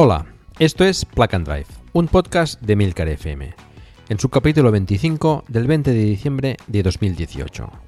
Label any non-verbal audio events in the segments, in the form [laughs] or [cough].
Hola, esto es Plug and Drive, un podcast de Milcar FM, en su capítulo 25 del 20 de diciembre de 2018.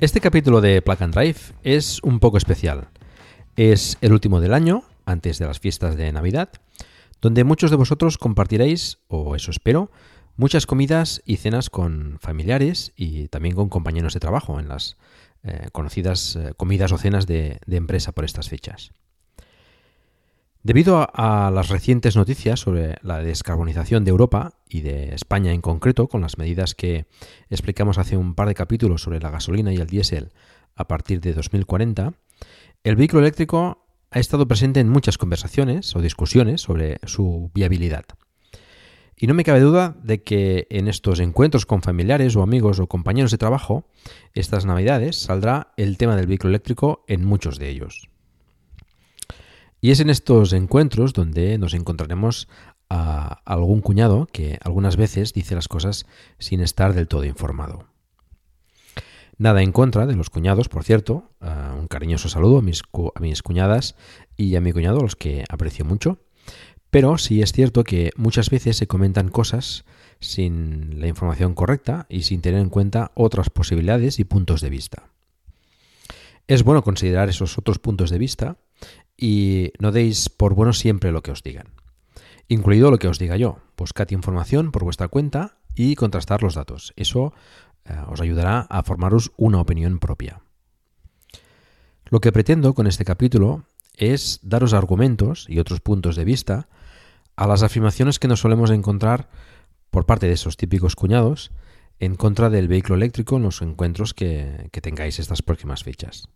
Este capítulo de Plug and Drive es un poco especial. Es el último del año, antes de las fiestas de Navidad, donde muchos de vosotros compartiréis, o eso espero, muchas comidas y cenas con familiares y también con compañeros de trabajo en las eh, conocidas eh, comidas o cenas de, empresa por estas fechas. Debido a, las recientes noticias sobre la descarbonización de Europa y de España en concreto, con las medidas que explicamos hace un par de capítulos sobre la gasolina y el diésel a partir de 2040, el vehículo eléctrico ha estado presente en muchas conversaciones o discusiones sobre su viabilidad. Y no me cabe duda de que en estos encuentros con familiares o amigos o compañeros de trabajo, estas navidades saldrá el tema del vehículo eléctrico en muchos de ellos. Y es en estos encuentros donde nos encontraremos a algún cuñado que algunas veces dice las cosas sin estar del todo informado. Nada en contra de los cuñados, por cierto. un cariñoso saludo a mis, a mis cuñadas y a mi cuñado, a los que aprecio mucho. Pero sí es cierto que muchas veces se comentan cosas sin la información correcta y sin tener en cuenta otras posibilidades y puntos de vista. Es bueno considerar esos otros puntos de vista y no deis por bueno siempre lo que os digan, incluido lo que os diga yo. Buscad información por vuestra cuenta y contrastar los datos. Eso eh, os ayudará a formaros una opinión propia. Lo que pretendo con este capítulo es daros argumentos y otros puntos de vista a las afirmaciones que nos solemos encontrar por parte de esos típicos cuñados en contra del vehículo eléctrico en los encuentros que, tengáis estas próximas fechas.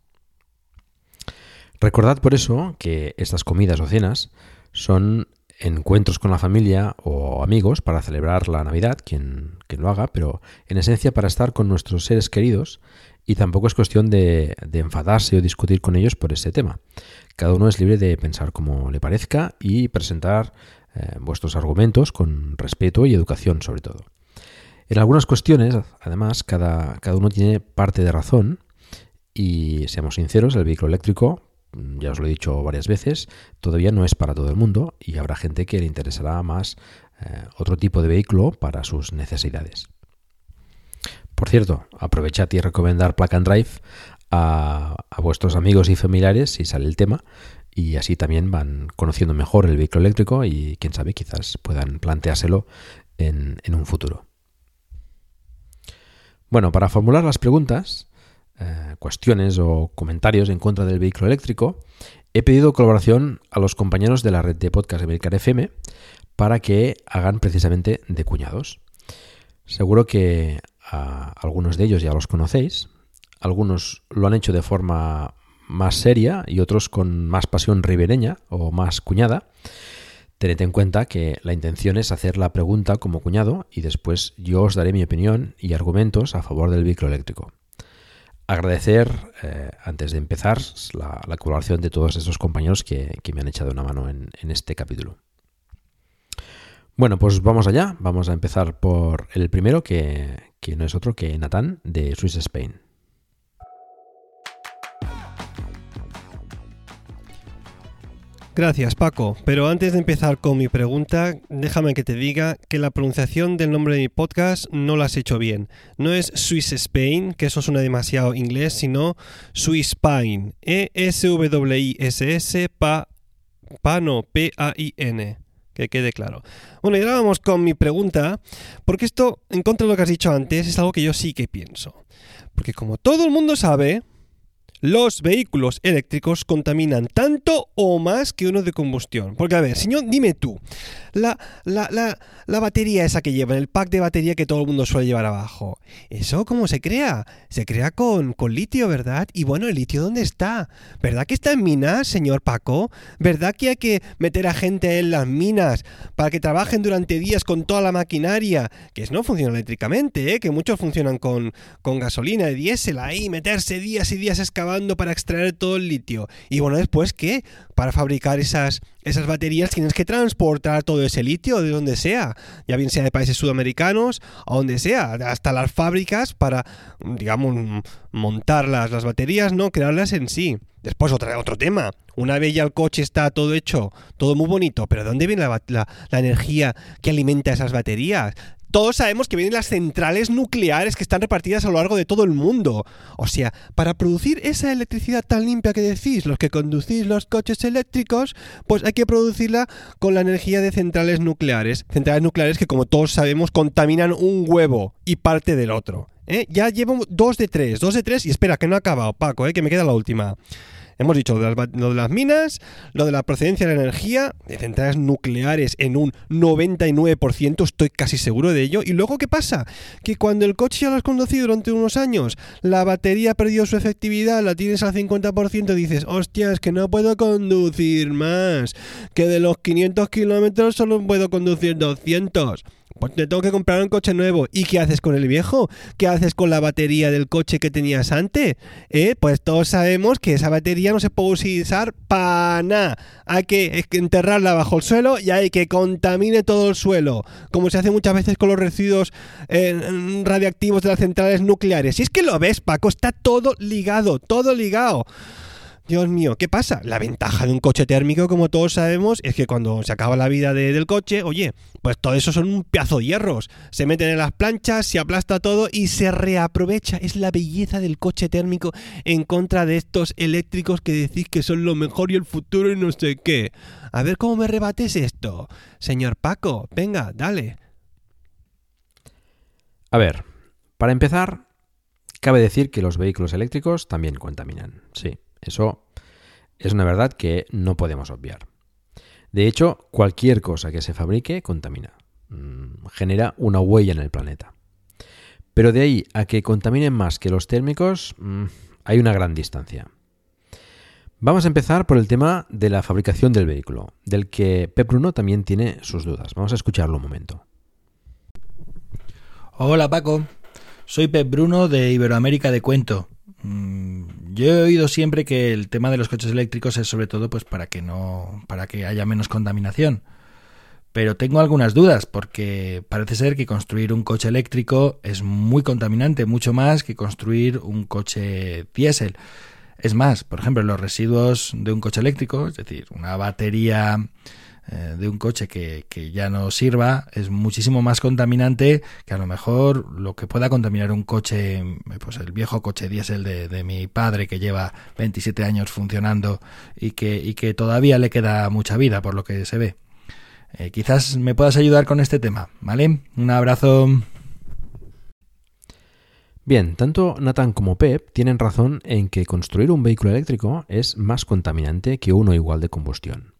Recordad por eso que estas comidas o cenas son encuentros con la familia o amigos para celebrar la Navidad, quien, quien, lo haga, pero en esencia para estar con nuestros seres queridos y tampoco es cuestión de, enfadarse o discutir con ellos por ese tema. Cada uno es libre de pensar como le parezca y presentar eh, vuestros argumentos con respeto y educación sobre todo. En algunas cuestiones, además, cada, cada uno tiene parte de razón y seamos sinceros, el vehículo eléctrico, ya os lo he dicho varias veces, todavía no es para todo el mundo y habrá gente que le interesará más eh, otro tipo de vehículo para sus necesidades. Por cierto, aprovechad y recomendar Plug and Drive a, a, vuestros amigos y familiares si sale el tema y así también van conociendo mejor el vehículo eléctrico y quién sabe, quizás puedan planteárselo en, un futuro. Bueno, para formular las preguntas, eh, cuestiones o comentarios en contra del vehículo eléctrico, he pedido colaboración a los compañeros de la red de podcast American FM para que hagan precisamente de cuñados. Seguro que algunos de ellos ya los conocéis, algunos lo han hecho de forma más seria y otros con más pasión ribereña o más cuñada. Tened en cuenta que la intención es hacer la pregunta como cuñado y después yo os daré mi opinión y argumentos a favor del vehículo eléctrico. Agradecer, eh, antes de empezar, la, colaboración de todos esos compañeros que, me han echado una mano en, este capítulo. Bueno, pues vamos allá. Vamos a empezar por el primero, que, que no es otro que Natán de Swiss Spain. Gracias Paco, pero antes de empezar con mi pregunta, déjame que te diga que la pronunciación del nombre de mi podcast no la has hecho bien. No es Swiss Spain, que eso suena demasiado inglés, sino Swiss Spain. E-S-W-I-S-S, pa, no, P-A-I-N. Que quede claro. Bueno, y ahora vamos con mi pregunta, porque esto, en contra de lo que has dicho antes, es algo que yo sí que pienso. Porque como todo el mundo sabe, los vehículos eléctricos contaminan tanto o más que uno de combustión. Porque, a ver, señor, dime tú, la, la, la, la batería esa que llevan, el pack de batería que todo el mundo suele llevar abajo, ¿eso cómo se crea? Se crea con, con litio, ¿verdad? Y bueno, ¿el litio dónde está? ¿Verdad que está en minas, señor Paco? ¿Verdad que hay que meter a gente en las minas para que trabajen durante días con toda la maquinaria? Que no funciona eléctricamente, ¿eh? Que muchos funcionan con, con gasolina de diésel ahí, meterse días y días excavando para extraer todo el litio. Y bueno, después, ¿qué? Para fabricar esas, esas baterías tienes que transportar todo ese litio de donde sea, ya bien sea de países sudamericanos o donde sea, hasta las fábricas para, digamos, montar las, las baterías, ¿no? Crearlas en sí. Después otra, otro tema. Una vez ya el coche está todo hecho, todo muy bonito, pero ¿de dónde viene la, la, la energía que alimenta esas baterías? Todos sabemos que vienen las centrales nucleares que están repartidas a lo largo de todo el mundo. O sea, para producir esa electricidad tan limpia que decís, los que conducís los coches eléctricos, pues hay que producirla con la energía de centrales nucleares. Centrales nucleares que, como todos sabemos, contaminan un huevo y parte del otro. ¿Eh? Ya llevo dos de tres, dos de tres y espera, que no ha acabado, Paco, ¿eh? que me queda la última. Hemos dicho lo de, las, minas, lo de la procedencia de la energía, de centrales nucleares en un 99%, estoy casi seguro de ello. Y luego, ¿qué pasa? Que cuando el coche ya lo has conducido durante unos años, la batería ha perdido su efectividad, la tienes al 50%, dices, hostia, es que no puedo conducir más, que de los 500 kilómetros solo puedo conducir 200. Pues te tengo que comprar un coche nuevo. ¿Y qué haces con el viejo? ¿Qué haces con la batería del coche que tenías antes? ¿Eh? Pues todos sabemos que esa batería no se puede utilizar para nada. Hay que enterrarla bajo el suelo y hay que contamine todo el suelo. Como se hace muchas veces con los residuos eh, radiactivos de las centrales nucleares. Si es que lo ves, Paco, está todo ligado, todo ligado. Dios mío, ¿qué pasa? La ventaja de un coche térmico, como todos sabemos, es que cuando se acaba la vida del coche, oye, pues todo eso son un pedazo de hierros. Se meten en las planchas, se aplasta todo y se reaprovecha. Es la belleza del coche térmico en contra de estos eléctricos que decís que son lo mejor y el futuro y no sé qué. A ver cómo me rebates esto. Señor Paco, venga, dale. A ver, para empezar, cabe decir que los vehículos eléctricos también contaminan, sí. Eso es una verdad que no podemos obviar. De hecho, cualquier cosa que se fabrique contamina, mm, genera una huella en el planeta. Pero de ahí a que contaminen más que los térmicos, mm, hay una gran distancia. Vamos a empezar por el tema de la fabricación del vehículo, del que Pep Bruno también tiene sus dudas. Vamos a escucharlo un momento. Hola Paco, soy Pep Bruno de Iberoamérica de Cuento. Mm, yo he oído siempre que el tema de los coches eléctricos es sobre todo pues para que no para que haya menos contaminación. Pero tengo algunas dudas porque parece ser que construir un coche eléctrico es muy contaminante, mucho más que construir un coche diésel. Es más, por ejemplo, los residuos de un coche eléctrico, es decir, una batería de un coche que, que, ya no sirva es muchísimo más contaminante que a lo mejor lo que pueda contaminar un coche, pues el viejo coche diésel de, de mi padre que lleva 27 años funcionando y que, y que todavía le queda mucha vida por lo que se ve. Eh, quizás me puedas ayudar con este tema, ¿vale? Un abrazo. Bien, tanto Nathan como Pep tienen razón en que construir un vehículo eléctrico es más contaminante que uno igual de combustión.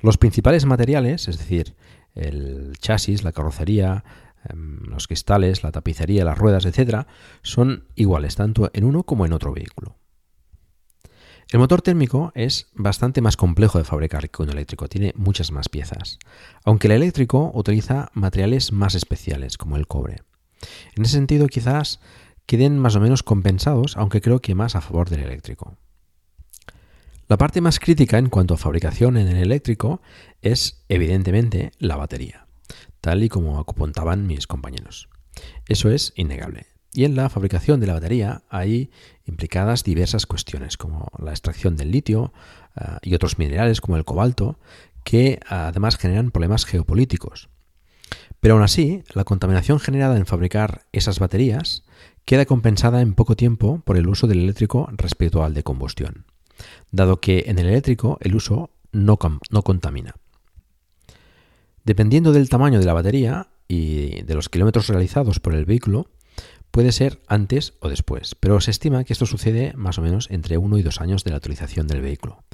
Los principales materiales, es decir, el chasis, la carrocería, em, los cristales, la tapicería, las ruedas, etc., son iguales tanto en uno como en otro vehículo. El motor térmico es bastante más complejo de fabricar que un eléctrico, tiene muchas más piezas, aunque el eléctrico utiliza materiales más especiales como el cobre. En ese sentido quizás queden más o menos compensados, aunque creo que más a favor del eléctrico. La parte más crítica en cuanto a fabricación en el eléctrico es evidentemente la batería, tal y como apuntaban mis compañeros. Eso es innegable. Y en la fabricación de la batería hay implicadas diversas cuestiones, como la extracción del litio eh, y otros minerales como el cobalto, que además generan problemas geopolíticos. Pero aún así, la contaminación generada en fabricar esas baterías queda compensada en poco tiempo por el uso del eléctrico respecto al de combustión, dado que en el eléctrico el uso no, no contamina. Dependiendo del tamaño de la batería y de los kilómetros realizados por el vehículo, Puede ser antes o después, pero se estima que esto sucede más o menos entre uno y dos años de la utilización del vehículo,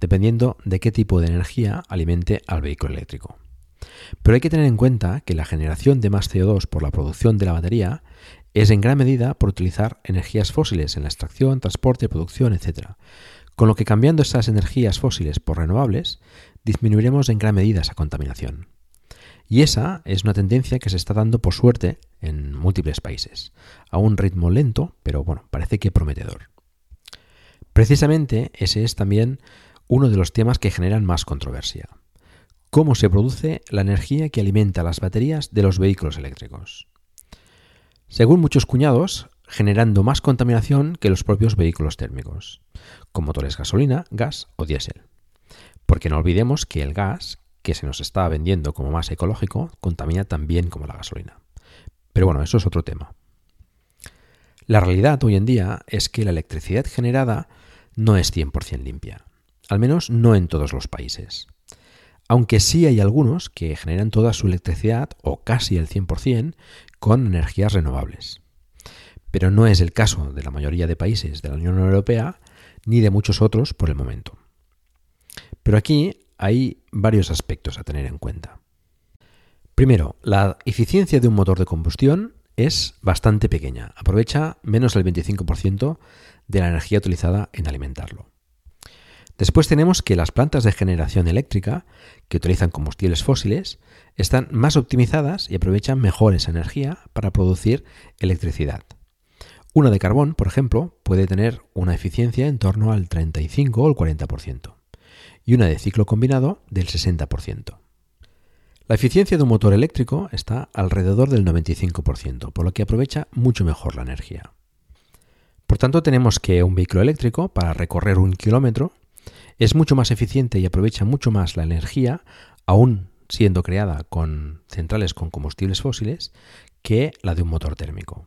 dependiendo de qué tipo de energía alimente al vehículo eléctrico. Pero hay que tener en cuenta que la generación de más CO2 por la producción de la batería es en gran medida por utilizar energías fósiles en la extracción, transporte, producción, etc. Con lo que cambiando esas energías fósiles por renovables, disminuiremos en gran medida esa contaminación. Y esa es una tendencia que se está dando por suerte en múltiples países, a un ritmo lento, pero bueno, parece que prometedor. Precisamente ese es también uno de los temas que generan más controversia. ¿Cómo se produce la energía que alimenta las baterías de los vehículos eléctricos? Según muchos cuñados, generando más contaminación que los propios vehículos térmicos, con motores gasolina, gas o diésel. Porque no olvidemos que el gas, que se nos está vendiendo como más ecológico contamina también como la gasolina. Pero bueno, eso es otro tema. La realidad hoy en día es que la electricidad generada no es 100% limpia, al menos no en todos los países. Aunque sí hay algunos que generan toda su electricidad, o casi el 100%, con energías renovables. Pero no es el caso de la mayoría de países de la Unión Europea, ni de muchos otros por el momento. Pero aquí hay varios aspectos a tener en cuenta. Primero, la eficiencia de un motor de combustión es bastante pequeña, aprovecha menos del 25% de la energía utilizada en alimentarlo. Después tenemos que las plantas de generación eléctrica, que utilizan combustibles fósiles, están más optimizadas y aprovechan mejor esa energía para producir electricidad. Una de carbón, por ejemplo, puede tener una eficiencia en torno al 35 o el 40% y una de ciclo combinado del 60%. La eficiencia de un motor eléctrico está alrededor del 95%, por lo que aprovecha mucho mejor la energía. Por tanto, tenemos que un vehículo eléctrico, para recorrer un kilómetro, es mucho más eficiente y aprovecha mucho más la energía, aún siendo creada con centrales con combustibles fósiles, que la de un motor térmico.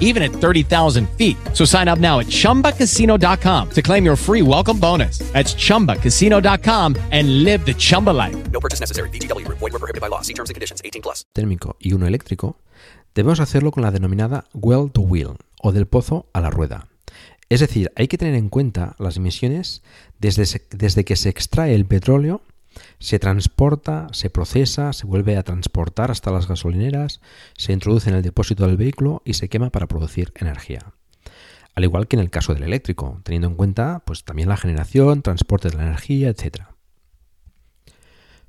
even at 30,000 feet. So sign up now at chumbacasino.com to claim your free welcome bonus. That's chumbacasino.com and live the Chumba life. No purchase necessary. VGW. Void were prohibited by law. See terms and conditions. 18 plus. térmico y uno eléctrico, debemos hacerlo con la denominada well to wheel o del pozo a la rueda. Es decir, hay que tener en cuenta las emisiones desde, se- desde que se extrae el petróleo, se transporta, se procesa, se vuelve a transportar hasta las gasolineras, se introduce en el depósito del vehículo y se quema para producir energía. Al igual que en el caso del eléctrico, teniendo en cuenta pues, también la generación, transporte de la energía, etc.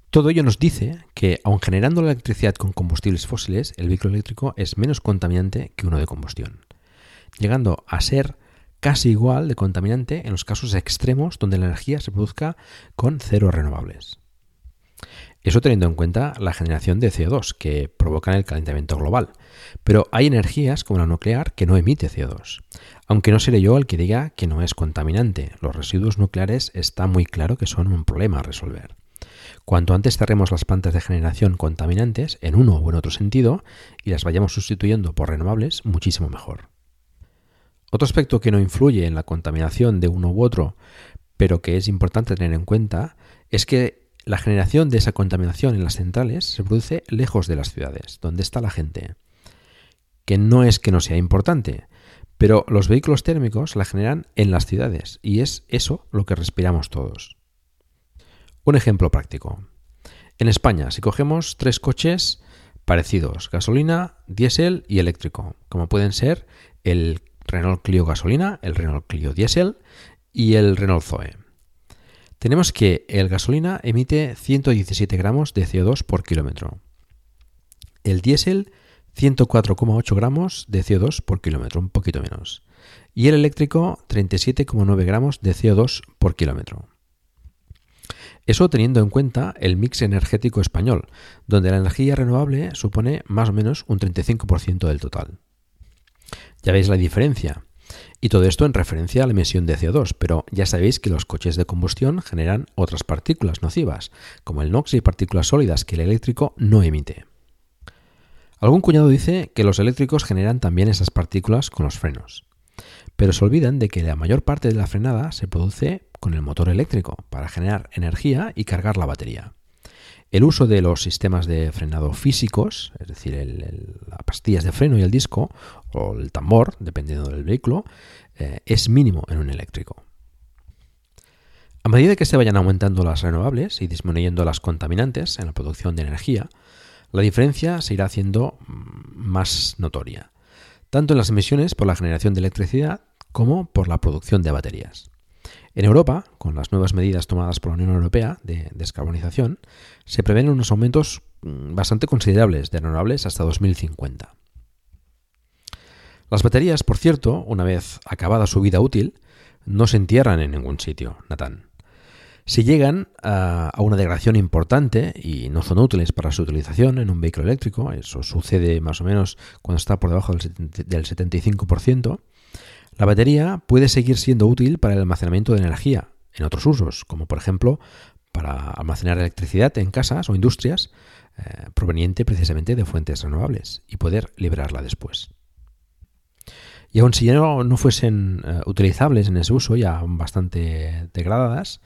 Todo ello nos dice que, aun generando la electricidad con combustibles fósiles, el vehículo eléctrico es menos contaminante que uno de combustión, llegando a ser casi igual de contaminante en los casos extremos donde la energía se produzca con cero renovables. Eso teniendo en cuenta la generación de CO2 que provocan el calentamiento global. Pero hay energías como la nuclear que no emite CO2. Aunque no seré yo el que diga que no es contaminante, los residuos nucleares está muy claro que son un problema a resolver. Cuanto antes cerremos las plantas de generación contaminantes en uno o en otro sentido y las vayamos sustituyendo por renovables, muchísimo mejor. Otro aspecto que no influye en la contaminación de uno u otro, pero que es importante tener en cuenta, es que la generación de esa contaminación en las centrales se produce lejos de las ciudades, donde está la gente. Que no es que no sea importante, pero los vehículos térmicos la generan en las ciudades y es eso lo que respiramos todos. Un ejemplo práctico. En España, si cogemos tres coches parecidos, gasolina, diésel y eléctrico, como pueden ser el Renault Clio gasolina, el Renault Clio diésel y el Renault Zoe. Tenemos que el gasolina emite 117 gramos de CO2 por kilómetro. El diésel 104,8 gramos de CO2 por kilómetro, un poquito menos. Y el eléctrico 37,9 gramos de CO2 por kilómetro. Eso teniendo en cuenta el mix energético español, donde la energía renovable supone más o menos un 35% del total. Ya veis la diferencia. Y todo esto en referencia a la emisión de CO2, pero ya sabéis que los coches de combustión generan otras partículas nocivas, como el NOx y partículas sólidas que el eléctrico no emite. Algún cuñado dice que los eléctricos generan también esas partículas con los frenos, pero se olvidan de que la mayor parte de la frenada se produce con el motor eléctrico para generar energía y cargar la batería. El uso de los sistemas de frenado físicos, es decir, las pastillas de freno y el disco, o el tambor, dependiendo del vehículo, eh, es mínimo en un eléctrico. A medida que se vayan aumentando las renovables y disminuyendo las contaminantes en la producción de energía, la diferencia se irá haciendo mm, más notoria, tanto en las emisiones por la generación de electricidad como por la producción de baterías. En Europa, con las nuevas medidas tomadas por la Unión Europea de descarbonización, se prevén unos aumentos mm, bastante considerables de renovables hasta 2050. Las baterías, por cierto, una vez acabada su vida útil, no se entierran en ningún sitio, Natán. Si llegan a, una degradación importante y no son útiles para su utilización en un vehículo eléctrico, eso sucede más o menos cuando está por debajo del 75%, la batería puede seguir siendo útil para el almacenamiento de energía en otros usos, como por ejemplo para almacenar electricidad en casas o industrias eh, proveniente precisamente de fuentes renovables y poder liberarla después. Y aun si ya no, fuesen eh, utilizables en ese uso, ya bastante degradadas,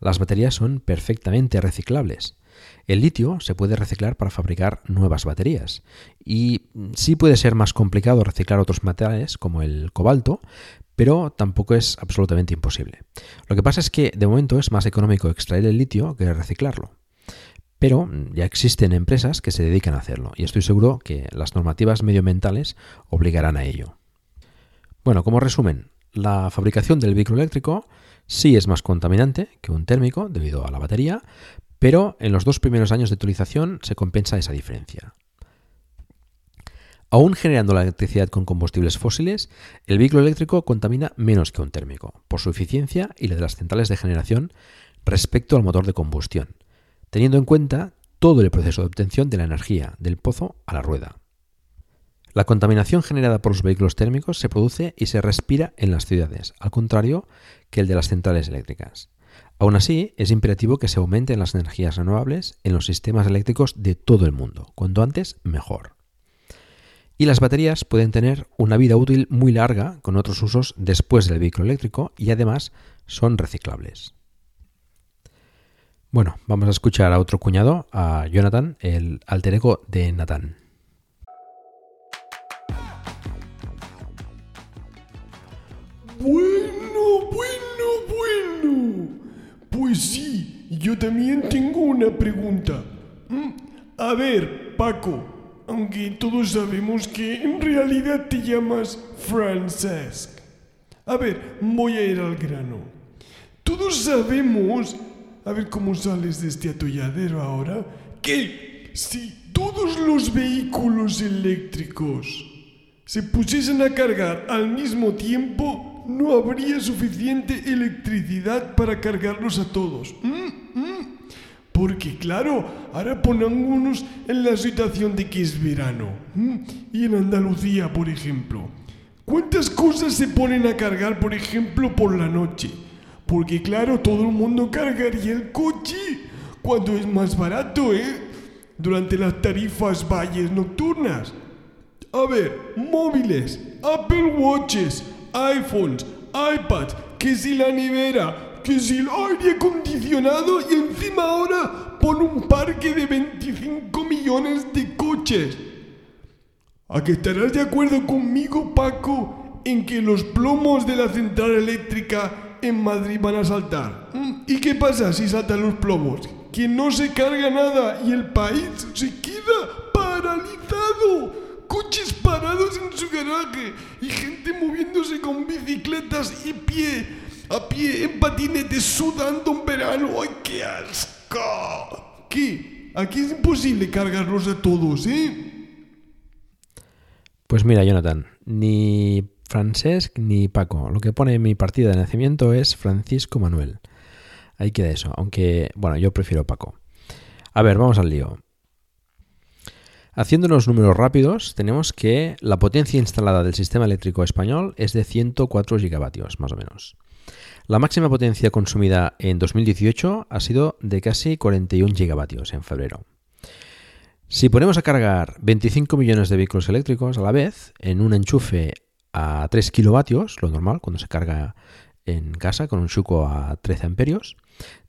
las baterías son perfectamente reciclables el litio se puede reciclar para fabricar nuevas baterías y sí puede ser más complicado reciclar otros materiales como el cobalto, pero tampoco es absolutamente imposible. Lo que pasa es que de momento es más económico extraer el litio que reciclarlo. Pero ya existen empresas que se dedican a hacerlo y estoy seguro que las normativas medioambientales obligarán a ello. Bueno, como resumen, la fabricación del vehículo eléctrico sí es más contaminante que un térmico debido a la batería, pero en los dos primeros años de utilización se compensa esa diferencia. Aún generando la electricidad con combustibles fósiles, el vehículo eléctrico contamina menos que un térmico, por su eficiencia y la de las centrales de generación respecto al motor de combustión, teniendo en cuenta todo el proceso de obtención de la energía del pozo a la rueda. La contaminación generada por los vehículos térmicos se produce y se respira en las ciudades, al contrario que el de las centrales eléctricas. Aún así, es imperativo que se aumenten las energías renovables en los sistemas eléctricos de todo el mundo. Cuanto antes, mejor. Y las baterías pueden tener una vida útil muy larga con otros usos después del vehículo eléctrico y además son reciclables. Bueno, vamos a escuchar a otro cuñado, a Jonathan, el alter ego de Nathan. Bueno, bueno, bueno. Pues sí, yo también tengo una pregunta. Mm, a ver, Paco, aunque todos sabemos que en realidad te llamas Francesc. A ver, voy a ir al grano. Todos sabemos, a ver cómo sales de este atolladero ahora, que si todos los vehículos eléctricos se pusiesen a cargar al mismo tiempo, no habría suficiente electricidad para cargarlos a todos. Mm, mm. Porque claro, ahora pongámonos en la situación de que es verano. mm, Y en Andalucía, por ejemplo. ¿Cuántas cosas se ponen a cargar, por ejemplo, por la noche? Porque claro, todo el mundo cargaría el coche cuando es más barato, ¿eh? Durante las tarifas valles nocturnas. A ver, móviles, Apple Watches, iPhones, iPads, que si la nevera, que si el aire acondicionado y encima ahora pon un parque de 25 millones de coches. ¿A que estarás de acuerdo conmigo, Paco, en que los plomos de la central eléctrica en Madrid van a saltar? ¿Mm? ¿Y qué pasa si saltan los plomos? Que no se carga nada y el país se queda paralizado. Coches parados en su garaje y gente moviéndose con bicicletas y pie, a pie, en patinetes, sudando en verano. ¡Ay, qué asco! ¿Qué? Aquí es imposible cargarlos a todos, ¿eh? Pues mira, Jonathan, ni Francesc ni Paco. Lo que pone en mi partida de nacimiento es Francisco Manuel. Ahí queda eso, aunque, bueno, yo prefiero Paco. A ver, vamos al lío. Haciendo unos números rápidos, tenemos que la potencia instalada del sistema eléctrico español es de 104 gigavatios, más o menos. La máxima potencia consumida en 2018 ha sido de casi 41 gigavatios en febrero. Si ponemos a cargar 25 millones de vehículos eléctricos a la vez en un enchufe a 3 kilovatios, lo normal cuando se carga en casa con un chuco a 13 amperios,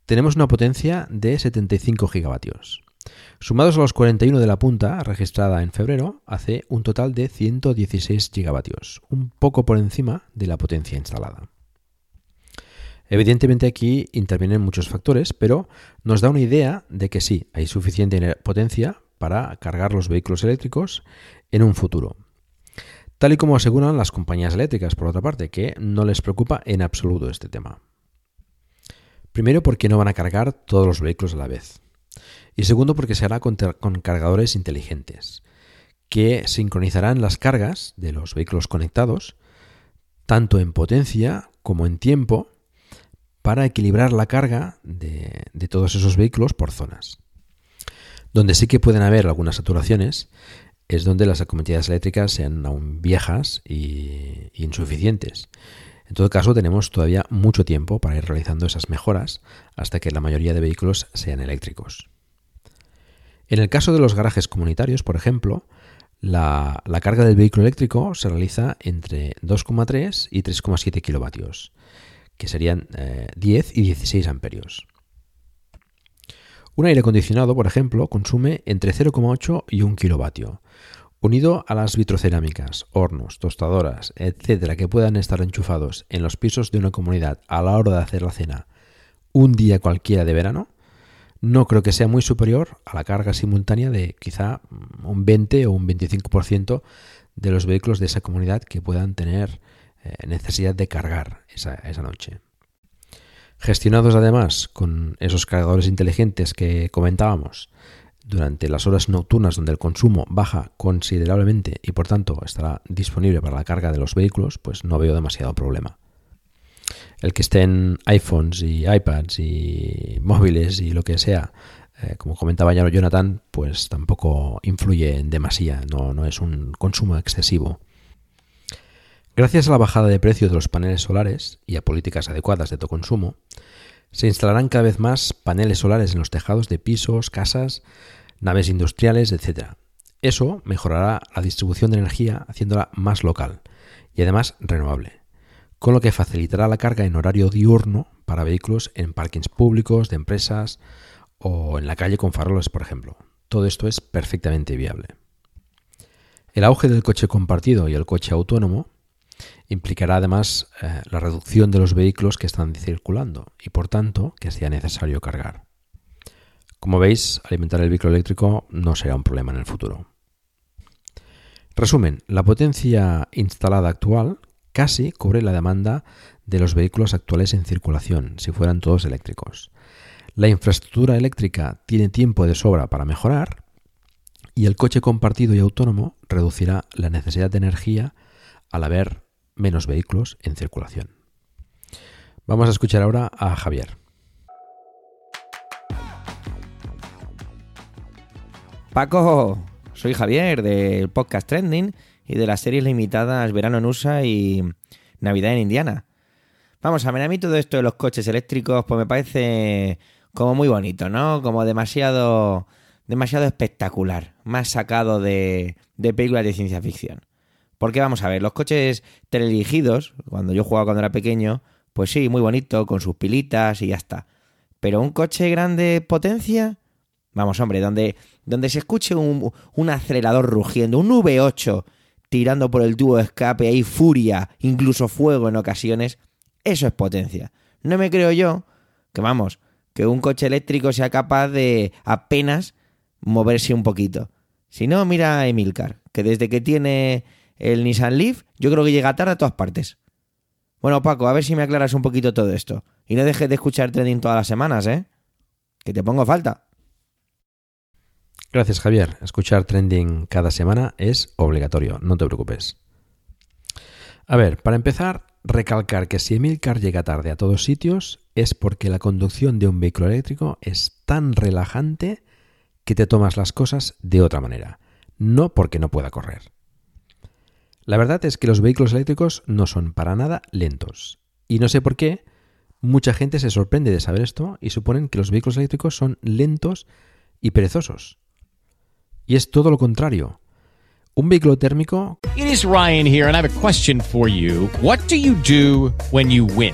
tenemos una potencia de 75 gigavatios. Sumados a los 41 de la punta registrada en febrero, hace un total de 116 gigavatios, un poco por encima de la potencia instalada. Evidentemente aquí intervienen muchos factores, pero nos da una idea de que sí, hay suficiente potencia para cargar los vehículos eléctricos en un futuro. Tal y como aseguran las compañías eléctricas, por otra parte, que no les preocupa en absoluto este tema. Primero porque no van a cargar todos los vehículos a la vez. Y segundo porque se hará con, cargadores inteligentes, que sincronizarán las cargas de los vehículos conectados, tanto en potencia como en tiempo, para equilibrar la carga de, todos esos vehículos por zonas. Donde sí que pueden haber algunas saturaciones es donde las acometida eléctricas sean aún viejas y, insuficientes. En todo caso, tenemos todavía mucho tiempo para ir realizando esas mejoras hasta que la mayoría de vehículos sean eléctricos. En el caso de los garajes comunitarios, por ejemplo, la, carga del vehículo eléctrico se realiza entre 2,3 y 3,7 kilovatios, que serían eh, 10 y 16 amperios. Un aire acondicionado, por ejemplo, consume entre 0,8 y 1 kilovatio, unido a las vitrocerámicas, hornos, tostadoras, etcétera, que puedan estar enchufados en los pisos de una comunidad a la hora de hacer la cena un día cualquiera de verano, no creo que sea muy superior a la carga simultánea de quizá un 20 o un 25% de los vehículos de esa comunidad que puedan tener eh, necesidad de cargar esa, esa noche. Gestionados además con esos cargadores inteligentes que comentábamos durante las horas nocturnas donde el consumo baja considerablemente y por tanto estará disponible para la carga de los vehículos, pues no veo demasiado problema. El que estén iPhones y iPads y móviles y lo que sea, eh, como comentaba ya Jonathan, pues tampoco influye en demasía, no, no es un consumo excesivo. Gracias a la bajada de precio de los paneles solares y a políticas adecuadas de autoconsumo, se instalarán cada vez más paneles solares en los tejados de pisos, casas, naves industriales, etc. Eso mejorará la distribución de energía haciéndola más local y además renovable, con lo que facilitará la carga en horario diurno para vehículos en parkings públicos, de empresas o en la calle con faroles, por ejemplo. Todo esto es perfectamente viable. El auge del coche compartido y el coche autónomo implicará además eh, la reducción de los vehículos que están circulando y por tanto que sea necesario cargar. Como veis, alimentar el vehículo eléctrico no será un problema en el futuro. Resumen, la potencia instalada actual casi cubre la demanda de los vehículos actuales en circulación si fueran todos eléctricos. La infraestructura eléctrica tiene tiempo de sobra para mejorar y el coche compartido y autónomo reducirá la necesidad de energía al haber menos vehículos en circulación. Vamos a escuchar ahora a Javier. Paco, soy Javier del podcast Trending y de las series limitadas Verano en USA y Navidad en Indiana. Vamos a ver, a mí todo esto de los coches eléctricos pues me parece como muy bonito, ¿no? Como demasiado demasiado espectacular, más sacado de, de películas de ciencia ficción. Porque vamos a ver, los coches teledirigidos, cuando yo jugaba cuando era pequeño, pues sí, muy bonito, con sus pilitas y ya está. Pero un coche grande potencia, vamos hombre, donde, donde se escuche un, un acelerador rugiendo, un V8 tirando por el tubo de escape, hay furia, incluso fuego en ocasiones, eso es potencia. No me creo yo que, vamos, que un coche eléctrico sea capaz de apenas moverse un poquito. Si no, mira a Emilcar, que desde que tiene el Nissan Leaf, yo creo que llega tarde a todas partes. Bueno, Paco, a ver si me aclaras un poquito todo esto. Y no dejes de escuchar trending todas las semanas, ¿eh? Que te pongo falta. Gracias, Javier. Escuchar trending cada semana es obligatorio, no te preocupes. A ver, para empezar, recalcar que si Emilcar llega tarde a todos sitios es porque la conducción de un vehículo eléctrico es tan relajante que te tomas las cosas de otra manera, no porque no pueda correr. La verdad es que los vehículos eléctricos no son para nada lentos. Y no sé por qué, mucha gente se sorprende de saber esto y suponen que los vehículos eléctricos son lentos y perezosos. Y es todo lo contrario. Un vehículo térmico... It is Ryan here and I have a question for you. What do you do when you win?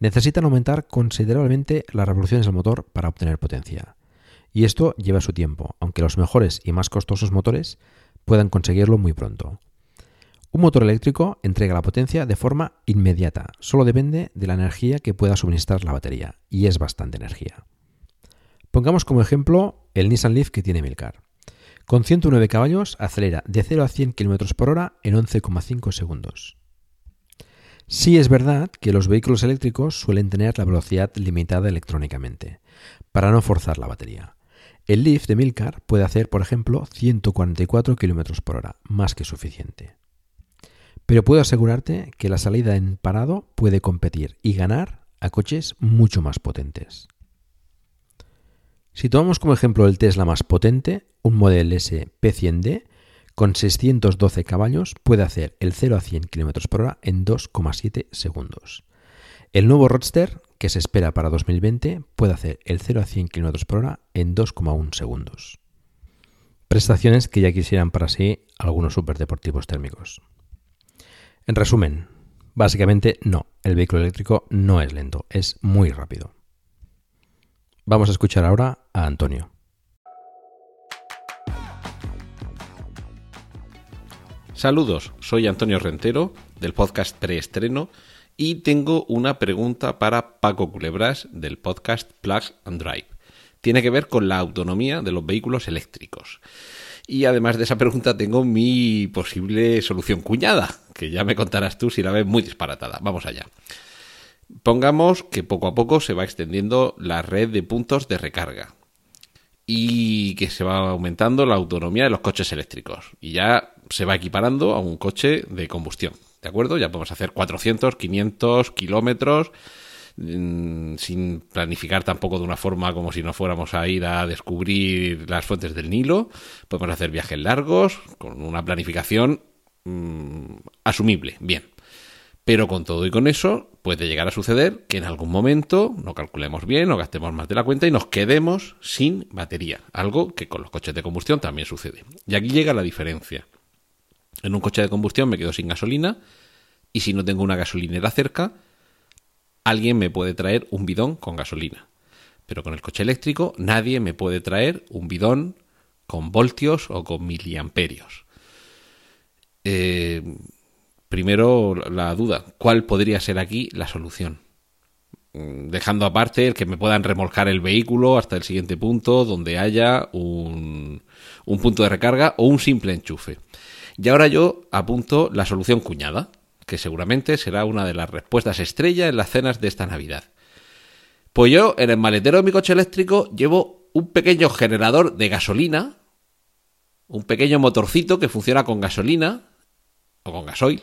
necesitan aumentar considerablemente las revoluciones del motor para obtener potencia. Y esto lleva su tiempo, aunque los mejores y más costosos motores puedan conseguirlo muy pronto. Un motor eléctrico entrega la potencia de forma inmediata, solo depende de la energía que pueda suministrar la batería, y es bastante energía. Pongamos como ejemplo el Nissan Leaf que tiene Milcar. Con 109 caballos acelera de 0 a 100 km por hora en 11,5 segundos. Sí es verdad que los vehículos eléctricos suelen tener la velocidad limitada electrónicamente, para no forzar la batería. El Leaf de Milcar puede hacer, por ejemplo, 144 km por hora, más que suficiente. Pero puedo asegurarte que la salida en parado puede competir y ganar a coches mucho más potentes. Si tomamos como ejemplo el Tesla más potente, un Model S P100D, con 612 caballos puede hacer el 0 a 100 km por hora en 2,7 segundos. El nuevo Roadster, que se espera para 2020, puede hacer el 0 a 100 km por hora en 2,1 segundos. Prestaciones que ya quisieran para sí algunos superdeportivos térmicos. En resumen, básicamente no, el vehículo eléctrico no es lento, es muy rápido. Vamos a escuchar ahora a Antonio. Saludos, soy Antonio Rentero del podcast Preestreno y tengo una pregunta para Paco Culebras del podcast Plug and Drive. Tiene que ver con la autonomía de los vehículos eléctricos. Y además de esa pregunta tengo mi posible solución cuñada, que ya me contarás tú si la ves muy disparatada. Vamos allá. Pongamos que poco a poco se va extendiendo la red de puntos de recarga y que se va aumentando la autonomía de los coches eléctricos. Y ya se va equiparando a un coche de combustión. ¿De acuerdo? Ya podemos hacer 400, 500 kilómetros mm, sin planificar tampoco de una forma como si no fuéramos a ir a descubrir las fuentes del Nilo. Podemos hacer viajes largos con una planificación mm, asumible. Bien. Pero con todo y con eso puede llegar a suceder que en algún momento no calculemos bien o gastemos más de la cuenta y nos quedemos sin batería. Algo que con los coches de combustión también sucede. Y aquí llega la diferencia. En un coche de combustión me quedo sin gasolina y si no tengo una gasolinera cerca, alguien me puede traer un bidón con gasolina. Pero con el coche eléctrico nadie me puede traer un bidón con voltios o con miliamperios. Eh, primero la duda, ¿cuál podría ser aquí la solución? Mm, Dejando aparte el que me puedan remolcar el vehículo hasta el siguiente punto donde haya un, un punto de recarga o un simple enchufe. Y ahora yo apunto la solución cuñada, que seguramente será una de las respuestas estrella en las cenas de esta Navidad. Pues yo en el maletero de mi coche eléctrico llevo un pequeño generador de gasolina, un pequeño motorcito que funciona con gasolina o con gasoil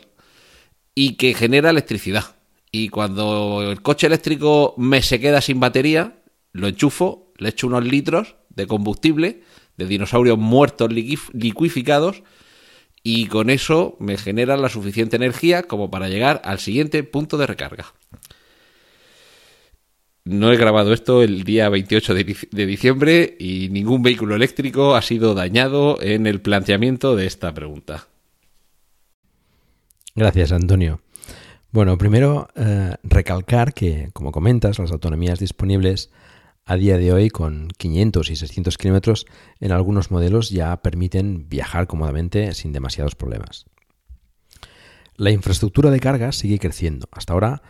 y que genera electricidad. Y cuando el coche eléctrico me se queda sin batería, lo enchufo, le echo unos litros de combustible de dinosaurios muertos liquif- liquificados y con eso me genera la suficiente energía como para llegar al siguiente punto de recarga. No he grabado esto el día 28 de, dic- de diciembre y ningún vehículo eléctrico ha sido dañado en el planteamiento de esta pregunta. Gracias, Antonio. Bueno, primero eh, recalcar que, como comentas, las autonomías disponibles a día de hoy con 500 y 600 kilómetros en algunos modelos ya permiten viajar cómodamente sin demasiados problemas. La infraestructura de carga sigue creciendo, hasta ahora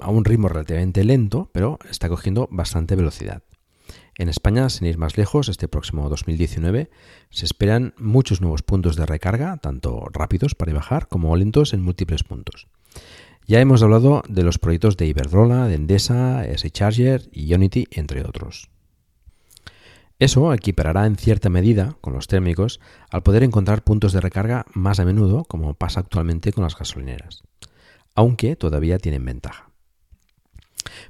a un ritmo relativamente lento, pero está cogiendo bastante velocidad. En España, sin ir más lejos, este próximo 2019 se esperan muchos nuevos puntos de recarga, tanto rápidos para bajar como lentos en múltiples puntos. Ya hemos hablado de los proyectos de Iberdrola, de Endesa, S-Charger y Unity, entre otros. Eso equiparará en cierta medida con los térmicos al poder encontrar puntos de recarga más a menudo, como pasa actualmente con las gasolineras, aunque todavía tienen ventaja.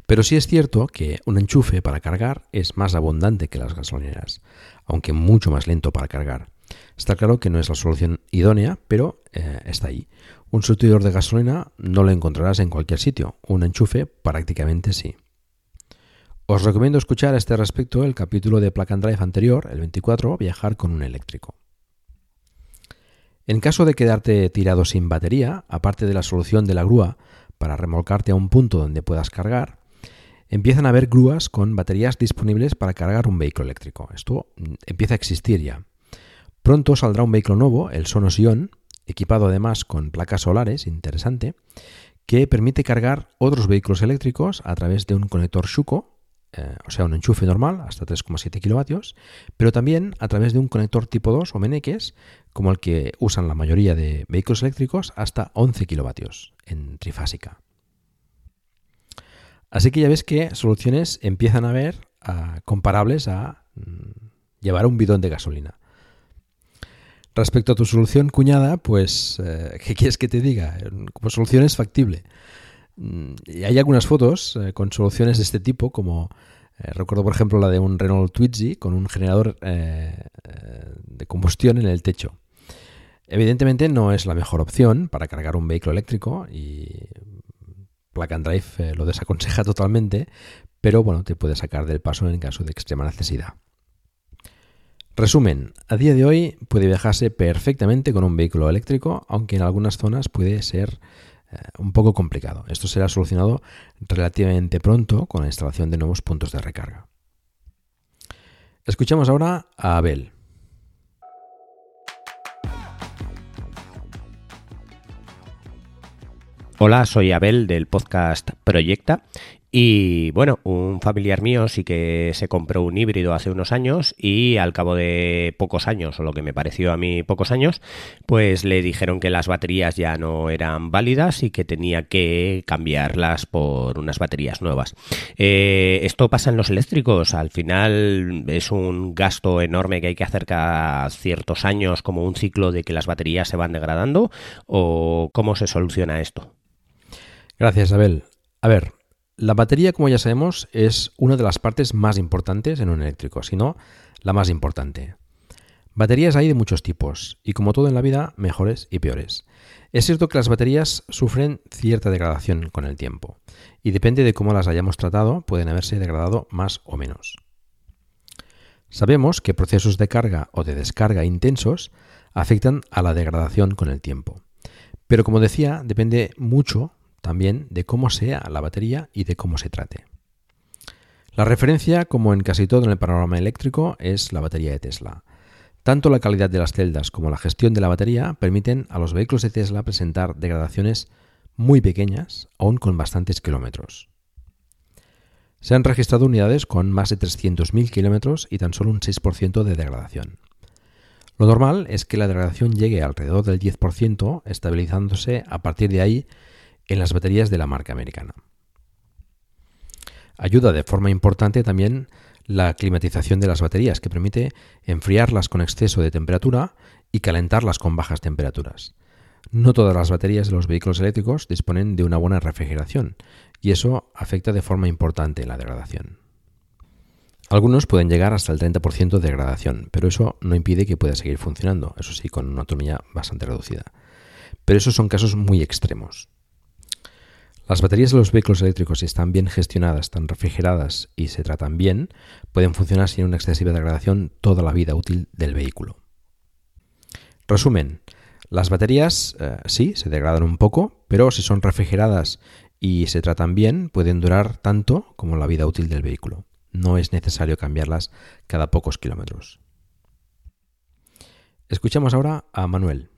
Pero sí es cierto que un enchufe para cargar es más abundante que las gasolineras, aunque mucho más lento para cargar. Está claro que no es la solución idónea, pero eh, está ahí. Un surtidor de gasolina no lo encontrarás en cualquier sitio, un enchufe prácticamente sí. Os recomiendo escuchar a este respecto el capítulo de Plug and Drive anterior, el 24, Viajar con un eléctrico. En caso de quedarte tirado sin batería, aparte de la solución de la grúa para remolcarte a un punto donde puedas cargar, empiezan a haber grúas con baterías disponibles para cargar un vehículo eléctrico. Esto mm, empieza a existir ya. Pronto saldrá un vehículo nuevo, el Sonos Ion, equipado además con placas solares, interesante, que permite cargar otros vehículos eléctricos a través de un conector Shuko, eh, o sea, un enchufe normal hasta 3,7 kilovatios, pero también a través de un conector tipo 2 o meneques, como el que usan la mayoría de vehículos eléctricos, hasta 11 kilovatios en trifásica. Así que ya ves que soluciones empiezan a ver ah, comparables a mm, llevar un bidón de gasolina. Respecto a tu solución cuñada, pues, eh, [laughs] ¿qué quieres que te diga? Como solución es factible. Mm, y hay algunas fotos eh, con soluciones de este tipo, como eh, recuerdo por ejemplo la de un Renault Twizy con un generador de combustión en el techo. Evidentemente no es la mejor opción para cargar un vehículo eléctrico y Plug Drive lo desaconseja [laughs] totalmente, pero bueno, te puede sacar del paso en caso de extrema necesidad. Resumen, a día de hoy puede viajarse perfectamente con un vehículo eléctrico, aunque en algunas zonas puede ser eh, un poco complicado. Esto será solucionado relativamente pronto con la instalación de nuevos puntos de recarga. Escuchamos ahora a Abel. Hola, soy Abel del podcast Proyecta y bueno, un familiar mío sí que se compró un híbrido hace unos años y al cabo de pocos años, o lo que me pareció a mí pocos años, pues le dijeron que las baterías ya no eran válidas y que tenía que cambiarlas por unas baterías nuevas. Eh, esto pasa en los eléctricos, al final es un gasto enorme que hay que hacer cada ciertos años como un ciclo de que las baterías se van degradando o cómo se soluciona esto. Gracias, Abel. A ver, la batería, como ya sabemos, es una de las partes más importantes en un eléctrico, si no la más importante. Baterías hay de muchos tipos, y como todo en la vida, mejores y peores. Es cierto que las baterías sufren cierta degradación con el tiempo, y depende de cómo las hayamos tratado, pueden haberse degradado más o menos. Sabemos que procesos de carga o de descarga intensos afectan a la degradación con el tiempo. Pero como decía, depende mucho también de cómo sea la batería y de cómo se trate. La referencia, como en casi todo en el panorama eléctrico, es la batería de Tesla. Tanto la calidad de las celdas como la gestión de la batería permiten a los vehículos de Tesla presentar degradaciones muy pequeñas, aún con bastantes kilómetros. Se han registrado unidades con más de 300.000 kilómetros y tan solo un 6% de degradación. Lo normal es que la degradación llegue alrededor del 10%, estabilizándose a partir de ahí en las baterías de la marca americana. Ayuda de forma importante también la climatización de las baterías, que permite enfriarlas con exceso de temperatura y calentarlas con bajas temperaturas. No todas las baterías de los vehículos eléctricos disponen de una buena refrigeración, y eso afecta de forma importante la degradación. Algunos pueden llegar hasta el 30% de degradación, pero eso no impide que pueda seguir funcionando, eso sí, con una autonomía bastante reducida. Pero esos son casos muy extremos. Las baterías de los vehículos eléctricos, si están bien gestionadas, están refrigeradas y se tratan bien, pueden funcionar sin una excesiva degradación toda la vida útil del vehículo. Resumen, las baterías eh, sí se degradan un poco, pero si son refrigeradas y se tratan bien, pueden durar tanto como la vida útil del vehículo. No es necesario cambiarlas cada pocos kilómetros. Escuchamos ahora a Manuel.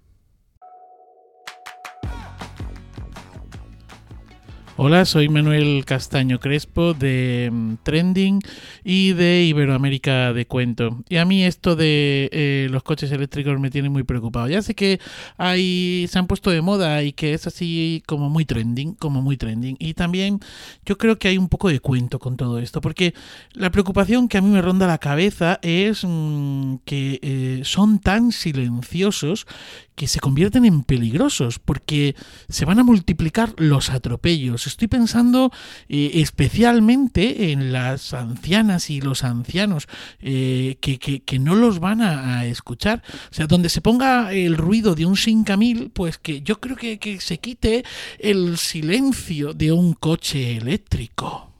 Hola, soy Manuel Castaño Crespo de mm, Trending y de Iberoamérica de Cuento. Y a mí esto de eh, los coches eléctricos me tiene muy preocupado. Ya sé que hay, se han puesto de moda y que es así como muy trending, como muy trending. Y también yo creo que hay un poco de cuento con todo esto, porque la preocupación que a mí me ronda la cabeza es mm, que eh, son tan silenciosos que se convierten en peligrosos porque se van a multiplicar los atropellos. Estoy pensando eh, especialmente en las ancianas y los ancianos eh, que, que, no los van a, escuchar. O sea, donde se ponga el ruido de un 5000, pues que yo creo que, que se quite el silencio de un coche eléctrico.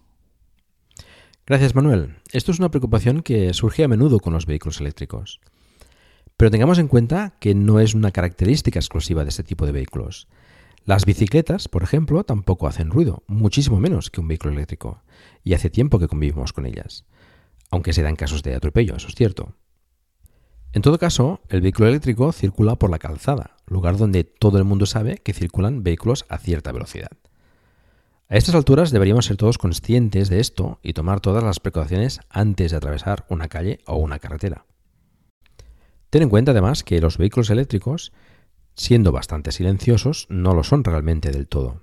Gracias, Manuel. Esto es una preocupación que surge a menudo con los vehículos eléctricos. Pero tengamos en cuenta que no es una característica exclusiva de este tipo de vehículos. Las bicicletas, por ejemplo, tampoco hacen ruido, muchísimo menos que un vehículo eléctrico, y hace tiempo que convivimos con ellas, aunque se dan casos de atropello, eso es cierto. En todo caso, el vehículo eléctrico circula por la calzada, lugar donde todo el mundo sabe que circulan vehículos a cierta velocidad. A estas alturas deberíamos ser todos conscientes de esto y tomar todas las precauciones antes de atravesar una calle o una carretera. Ten en cuenta además que los vehículos eléctricos, siendo bastante silenciosos, no lo son realmente del todo.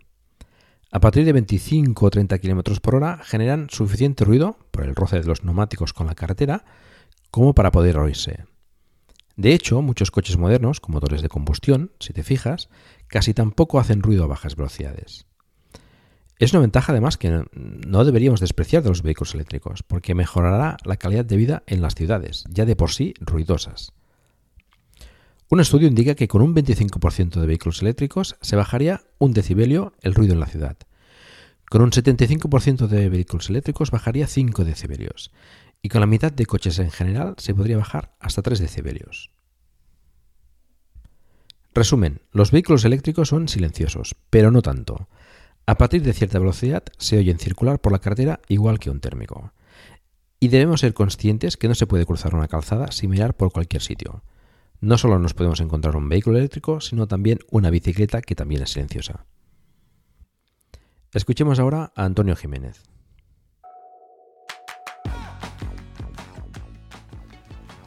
A partir de 25 o 30 km por hora generan suficiente ruido por el roce de los neumáticos con la carretera como para poder oírse. De hecho, muchos coches modernos con motores de combustión, si te fijas, casi tampoco hacen ruido a bajas velocidades. Es una ventaja además que no deberíamos despreciar de los vehículos eléctricos, porque mejorará la calidad de vida en las ciudades, ya de por sí ruidosas. Un estudio indica que con un 25% de vehículos eléctricos se bajaría un decibelio el ruido en la ciudad. Con un 75% de vehículos eléctricos bajaría 5 decibelios. Y con la mitad de coches en general se podría bajar hasta 3 decibelios. Resumen, los vehículos eléctricos son silenciosos, pero no tanto. A partir de cierta velocidad se oyen circular por la carretera igual que un térmico. Y debemos ser conscientes que no se puede cruzar una calzada sin mirar por cualquier sitio. No solo nos podemos encontrar un vehículo eléctrico, sino también una bicicleta que también es silenciosa. Escuchemos ahora a Antonio Jiménez.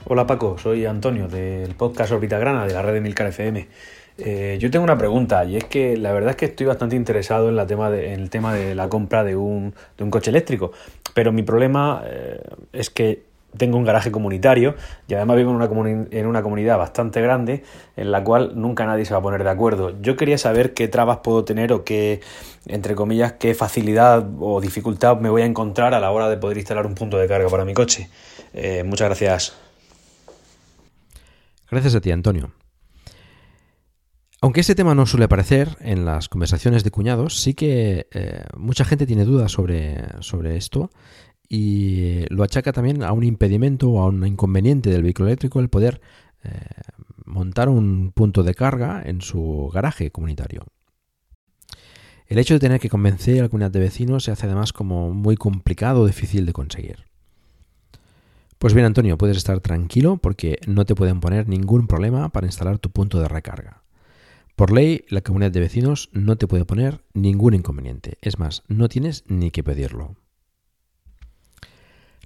Hola Paco, soy Antonio del podcast Orbita Grana de la red de Milcar FM. Eh, yo tengo una pregunta y es que la verdad es que estoy bastante interesado en el tema de la compra de un, de un coche eléctrico, pero mi problema eh, es que tengo un garaje comunitario y además vivo en una, en una comunidad bastante grande en la cual nunca nadie se va a poner de acuerdo. Yo quería saber qué trabas puedo tener o qué, entre comillas, qué facilidad o dificultad me voy a encontrar a la hora de poder instalar un punto de carga para mi coche. Eh, muchas gracias. Gracias a ti, Antonio. Aunque este tema no suele aparecer en las conversaciones de cuñados, sí que eh, mucha gente tiene dudas sobre, sobre esto y lo achaca también a un impedimento o a un inconveniente del vehículo eléctrico el poder eh, montar un punto de carga en su garaje comunitario. El hecho de tener que convencer a la comunidad de vecinos se hace además como muy complicado o difícil de conseguir. Pues bien, Antonio, puedes estar tranquilo porque no te pueden poner ningún problema para instalar tu punto de recarga. Por ley, la comunidad de vecinos no te puede poner ningún inconveniente. Es más, no tienes ni que pedirlo.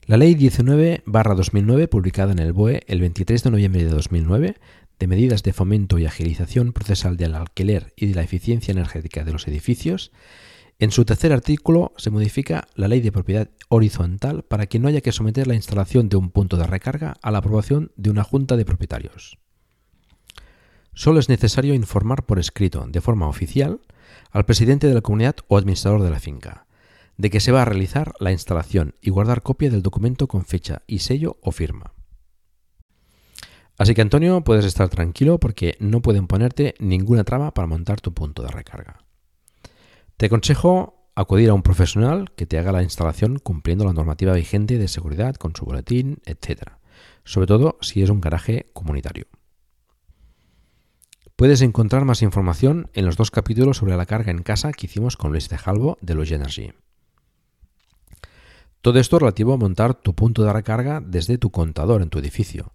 La Ley 19-2009, publicada en el BOE el 23 de noviembre de 2009, de medidas de fomento y agilización procesal del alquiler y de la eficiencia energética de los edificios, en su tercer artículo se modifica la ley de propiedad horizontal para que no haya que someter la instalación de un punto de recarga a la aprobación de una junta de propietarios. Solo es necesario informar por escrito, de forma oficial, al presidente de la comunidad o administrador de la finca, de que se va a realizar la instalación y guardar copia del documento con fecha y sello o firma. Así que Antonio, puedes estar tranquilo porque no pueden ponerte ninguna traba para montar tu punto de recarga. Te aconsejo acudir a un profesional que te haga la instalación cumpliendo la normativa vigente de seguridad con su boletín, etc. Sobre todo si es un garaje comunitario. Puedes encontrar más información en los dos capítulos sobre la carga en casa que hicimos con Luis Tejalvo de Los Energy. Todo esto relativo a montar tu punto de recarga desde tu contador en tu edificio,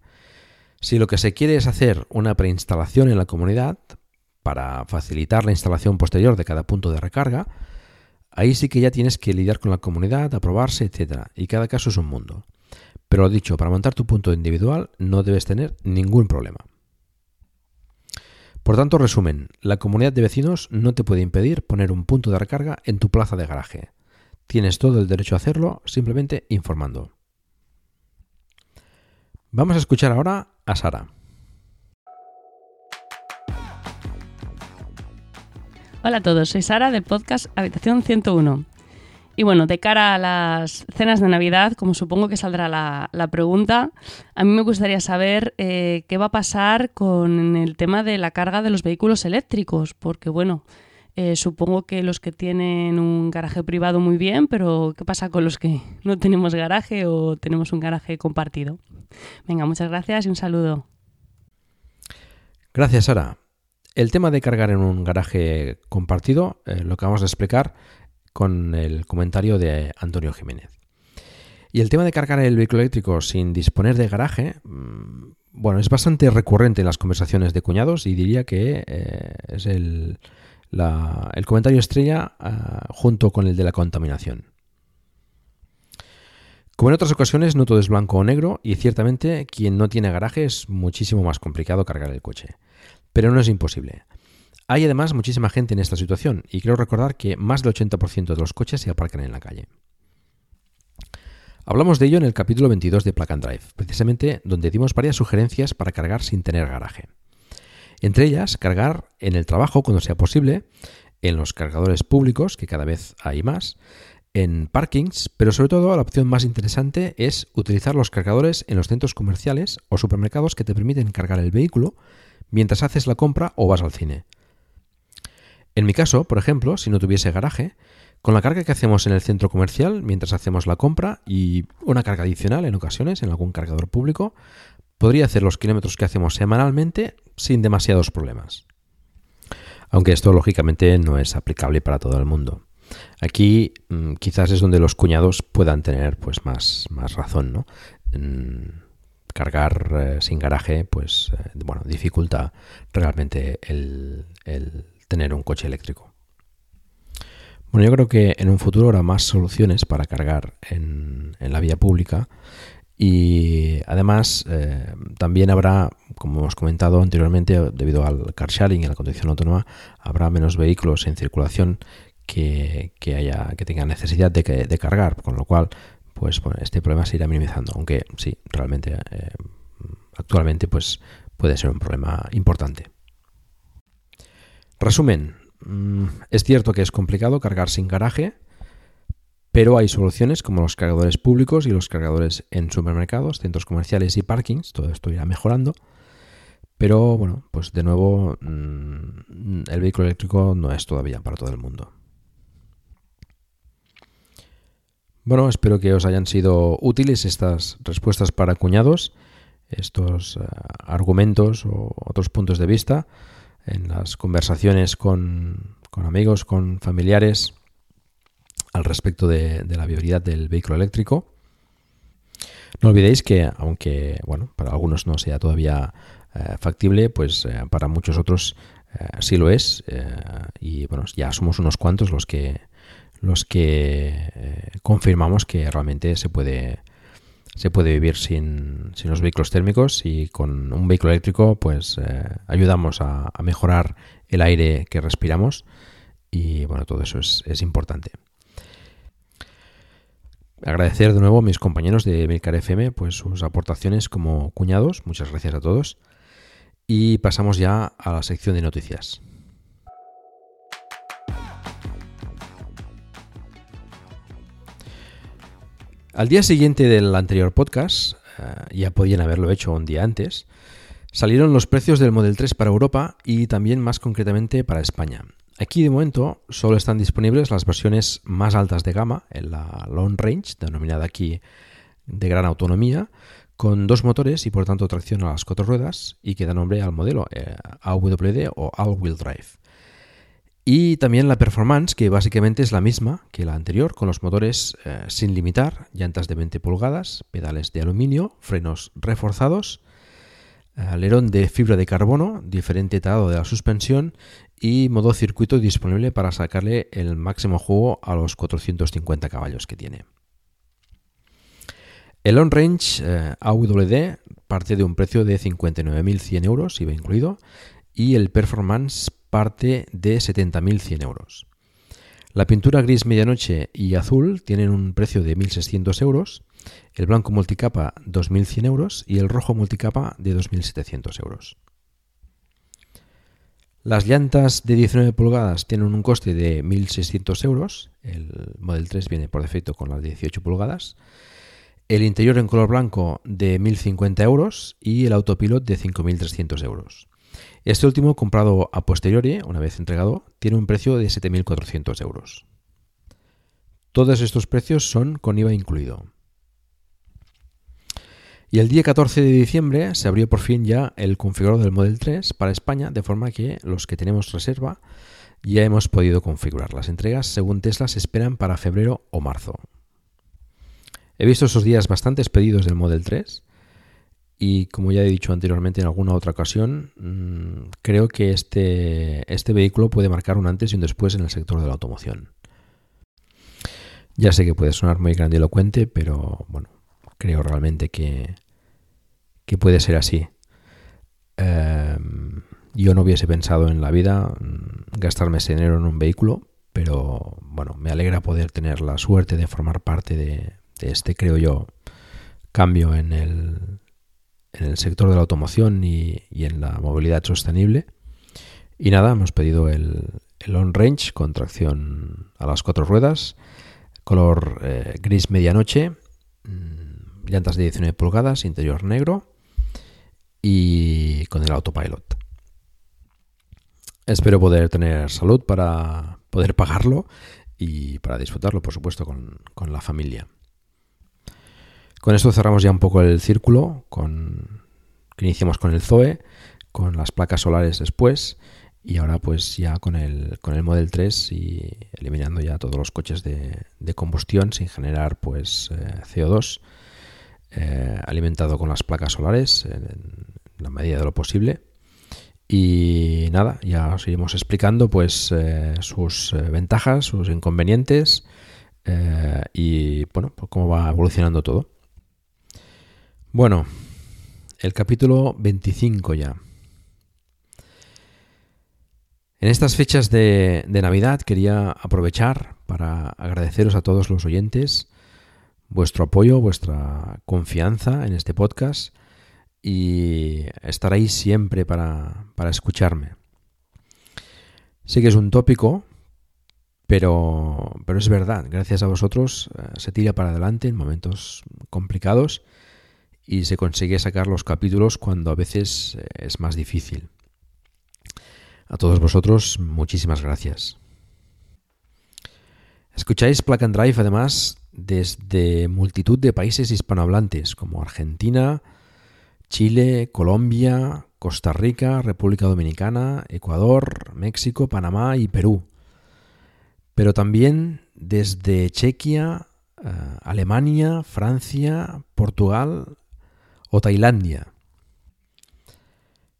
si lo que se quiere es hacer una preinstalación en la comunidad para facilitar la instalación posterior de cada punto de recarga, ahí sí que ya tienes que lidiar con la comunidad, aprobarse, etc. Y cada caso es un mundo. Pero lo dicho, para montar tu punto individual no debes tener ningún problema. Por tanto, resumen, la comunidad de vecinos no te puede impedir poner un punto de recarga en tu plaza de garaje. Tienes todo el derecho a hacerlo simplemente informando. Vamos a escuchar ahora a Sara. Hola a todos, soy Sara del podcast Habitación 101. Y bueno, de cara a las cenas de Navidad, como supongo que saldrá la, pregunta, a mí me gustaría saber eh, qué va a pasar con el tema de la carga de los vehículos eléctricos, porque bueno, eh, supongo que los que tienen un garaje privado muy bien, pero ¿qué pasa con los que no tenemos garaje o tenemos un garaje compartido? Venga, muchas gracias y un saludo. Gracias, Sara. El tema de cargar en un garaje compartido eh, lo que vamos a explicar con el comentario de Antonio Jiménez. Y el tema de cargar el vehículo eléctrico sin disponer de garaje, mm, bueno, es bastante recurrente en las conversaciones de cuñados y diría que eh, es el, el, comentario estrella ah, junto con el de la contaminación. Como en otras ocasiones, no todo es blanco o negro y ciertamente quien no tiene garaje es muchísimo más complicado cargar el coche. Pero no es imposible. Hay además muchísima gente en esta situación y quiero recordar que más del 80% de los coches se aparcan en la calle. Hablamos de ello en el capítulo 22 de Plug Drive, precisamente donde dimos varias sugerencias para cargar sin tener garaje. Entre ellas, cargar en el trabajo cuando sea posible, en los cargadores públicos, que cada vez hay más, en parkings, pero sobre todo la opción más interesante es utilizar los cargadores en los centros comerciales o supermercados que te permiten cargar el vehículo mientras haces la compra o vas al cine. En mi caso, por ejemplo, si no tuviese garaje, con la carga que hacemos en el centro comercial mientras hacemos la compra y una carga adicional en ocasiones en algún cargador público, podría hacer los kilómetros que hacemos semanalmente sin demasiados problemas. Aunque esto lógicamente no es aplicable para todo el mundo. Aquí mm, quizás es donde los cuñados puedan tener pues más, más razón, ¿no? cargar eh, sin garaje, pues eh, bueno, dificulta realmente el, tener un coche eléctrico. Bueno, yo creo que en un futuro habrá más soluciones para cargar en, la vía pública y además eh, también habrá, como hemos comentado anteriormente, debido al car sharing y a la conducción autónoma, habrá menos vehículos en circulación que, haya, que tengan necesidad de, de, cargar, con lo cual pues este problema se irá minimizando, aunque sí, realmente eh, actualmente pues puede ser un problema importante. Resumen, mm, es cierto que es complicado cargar sin garaje, pero hay soluciones como los cargadores públicos y los cargadores en supermercados, centros comerciales y parkings, todo esto irá mejorando. Pero bueno, pues de nuevo mm, el vehículo eléctrico no es todavía para todo el mundo. Bueno, espero que os hayan sido útiles estas respuestas para cuñados, estos eh, argumentos o otros puntos de vista en las conversaciones con, con amigos, con familiares al respecto de, la viabilidad del vehículo eléctrico. No olvidéis que, aunque bueno, para algunos no sea todavía eh, factible, pues eh, para muchos otros sí lo es. y bueno, ya somos unos cuantos los que los que eh, confirmamos que realmente se puede se puede vivir sin, los vehículos térmicos y con un vehículo eléctrico pues eh, ayudamos a, mejorar el aire que respiramos y bueno todo eso es, es, importante agradecer de nuevo a mis compañeros de Milcar FM pues sus aportaciones como cuñados. Muchas gracias a todos. Y pasamos ya a la sección de noticias. Al día siguiente del anterior podcast, eh, ya podían haberlo hecho un día antes, salieron los precios del Model 3 para Europa y también más concretamente para España. Aquí de momento solo están disponibles las versiones más altas de gama, en la Long Range, denominada aquí de gran autonomía, con dos motores y por tanto tracción a las cuatro ruedas y que da nombre al modelo eh, AWD o All Wheel Drive. Y también la performance, que básicamente es la misma que la anterior, con los motores eh, sin limitar, llantas de 20 pulgadas, pedales de aluminio, frenos reforzados, alerón de fibra de carbono, diferente talado de la suspensión y modo circuito disponible para sacarle el máximo juego a los 450 caballos que tiene. El On Range eh, AWD parte de un precio de 59.100 euros, IVA incluido, y el Performance parte de 70.100 euros. La pintura gris medianoche y azul tienen un precio de 1.600 euros, el blanco multicapa 2.100 euros y el rojo multicapa de 2.700 euros. Las llantas de 19 pulgadas tienen un coste de 1.600 euros, el Model 3 viene por defecto con las 18 pulgadas, el interior en color blanco de 1.050 euros y el autopilot de 5.300 euros. Este último, comprado a posteriori, una vez entregado, tiene un precio de 7.400 euros. Todos estos precios son con IVA incluido. Y el día 14 de diciembre se abrió por fin ya el configurador del Model 3 para España, de forma que los que tenemos reserva ya hemos podido configurar. Las entregas, según Tesla, se esperan para febrero o marzo. He visto esos días bastantes pedidos del Model 3 y como ya he dicho anteriormente en alguna otra ocasión, mm, creo que este, este vehículo puede marcar un antes y un después en el sector de la automoción. Ya sé que puede sonar muy grandilocuente, pero bueno, creo realmente que, que puede ser así. Em, yo no hubiese pensado en la vida mm, gastarme ese dinero en un vehículo, pero bueno, me alegra poder tener la suerte de formar parte de este, creo yo, cambio en el, en el sector de la automoción y, en la movilidad sostenible. Y nada, hemos pedido el, el On Range con tracción a las cuatro ruedas, color eh, gris medianoche, mm, llantas de 19 pulgadas, interior negro y con el autopilot. Espero poder tener salud para poder pagarlo y para disfrutarlo, por supuesto, con, con la familia. Con esto cerramos ya un poco el círculo, con, que iniciamos con el Zoe, con las placas solares después, y ahora pues ya con el, con el Model 3 y eliminando ya todos los coches de, combustión sin generar pues eh, CO2, eh, alimentado con las placas solares en, la medida de lo posible. Y nada, ya os iremos explicando pues eh, sus ventajas, sus inconvenientes y bueno, pues cómo va evolucionando todo. Bueno, el capítulo 25 ya. En estas fechas de, Navidad quería aprovechar para agradeceros a todos los oyentes vuestro apoyo, vuestra confianza en este podcast y estaréis siempre para, para escucharme. Sé que es un tópico, pero, pero es verdad, gracias a vosotros eh, se tira para adelante en momentos complicados y se consigue sacar los capítulos cuando a veces eh, es más difícil. A todos vosotros, muchísimas gracias. Escucháis Plug and Drive además desde multitud de países hispanohablantes como Argentina, Chile, Colombia, Costa Rica, República Dominicana, Ecuador, México, Panamá y Perú. Pero también desde Chequia, eh, Alemania, Francia, Portugal o Tailandia.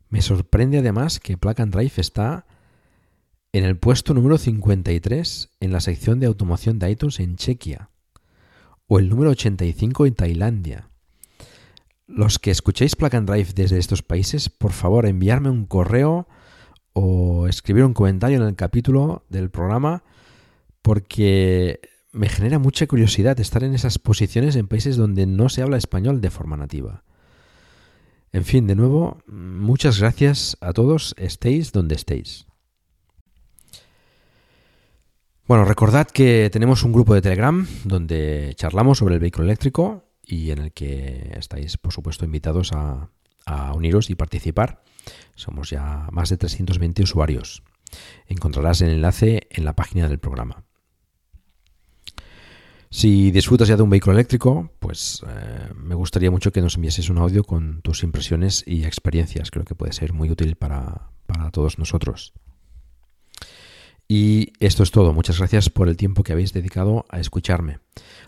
Me sorprende además que Plug Drive está en el puesto número 53 en la sección de automoción de iTunes en Chequia o el número 85 en Tailandia. Los que escuchéis Plug Drive desde estos países, por favor, enviarme un correo o escribir un comentario en el capítulo del programa porque me genera mucha curiosidad estar en esas posiciones en países donde no se habla español de forma nativa. En fin, de nuevo, muchas gracias a todos, estéis donde estéis. Bueno, recordad que tenemos un grupo de Telegram donde charlamos sobre el vehículo eléctrico y en el que estáis, por supuesto, invitados a, uniros y participar. Somos ya más de 320 usuarios. Encontrarás el enlace en la página del programa. Si disfrutas ya de un vehículo eléctrico, pues eh, me gustaría mucho que nos enviases un audio con tus impresiones y experiencias. Creo que puede ser muy útil para, para todos nosotros. Y esto es todo. Muchas gracias por el tiempo que habéis dedicado a escucharme.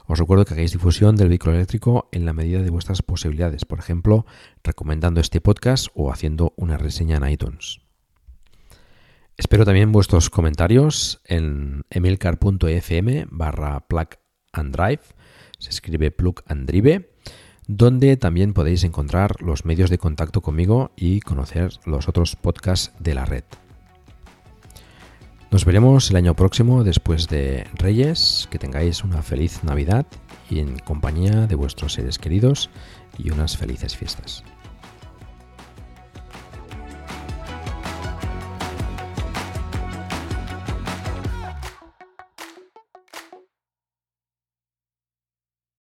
Os recuerdo que hagáis difusión del vehículo eléctrico en la medida de vuestras posibilidades, por ejemplo, recomendando este podcast o haciendo una reseña en iTunes. Espero también vuestros comentarios en emilcar.fm barra plug and Drive, se escribe Plug and Drive, donde también podéis encontrar los medios de contacto conmigo y conocer los otros podcasts de la red. Nos veremos el año próximo después de Reyes, que tengáis una feliz Navidad y en compañía de vuestros seres queridos y unas felices fiestas.